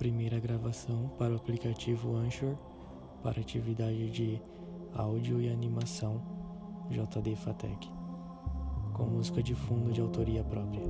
primeira gravação para o aplicativo Anchor para atividade de áudio e animação JD Fatec, com música de fundo de autoria própria.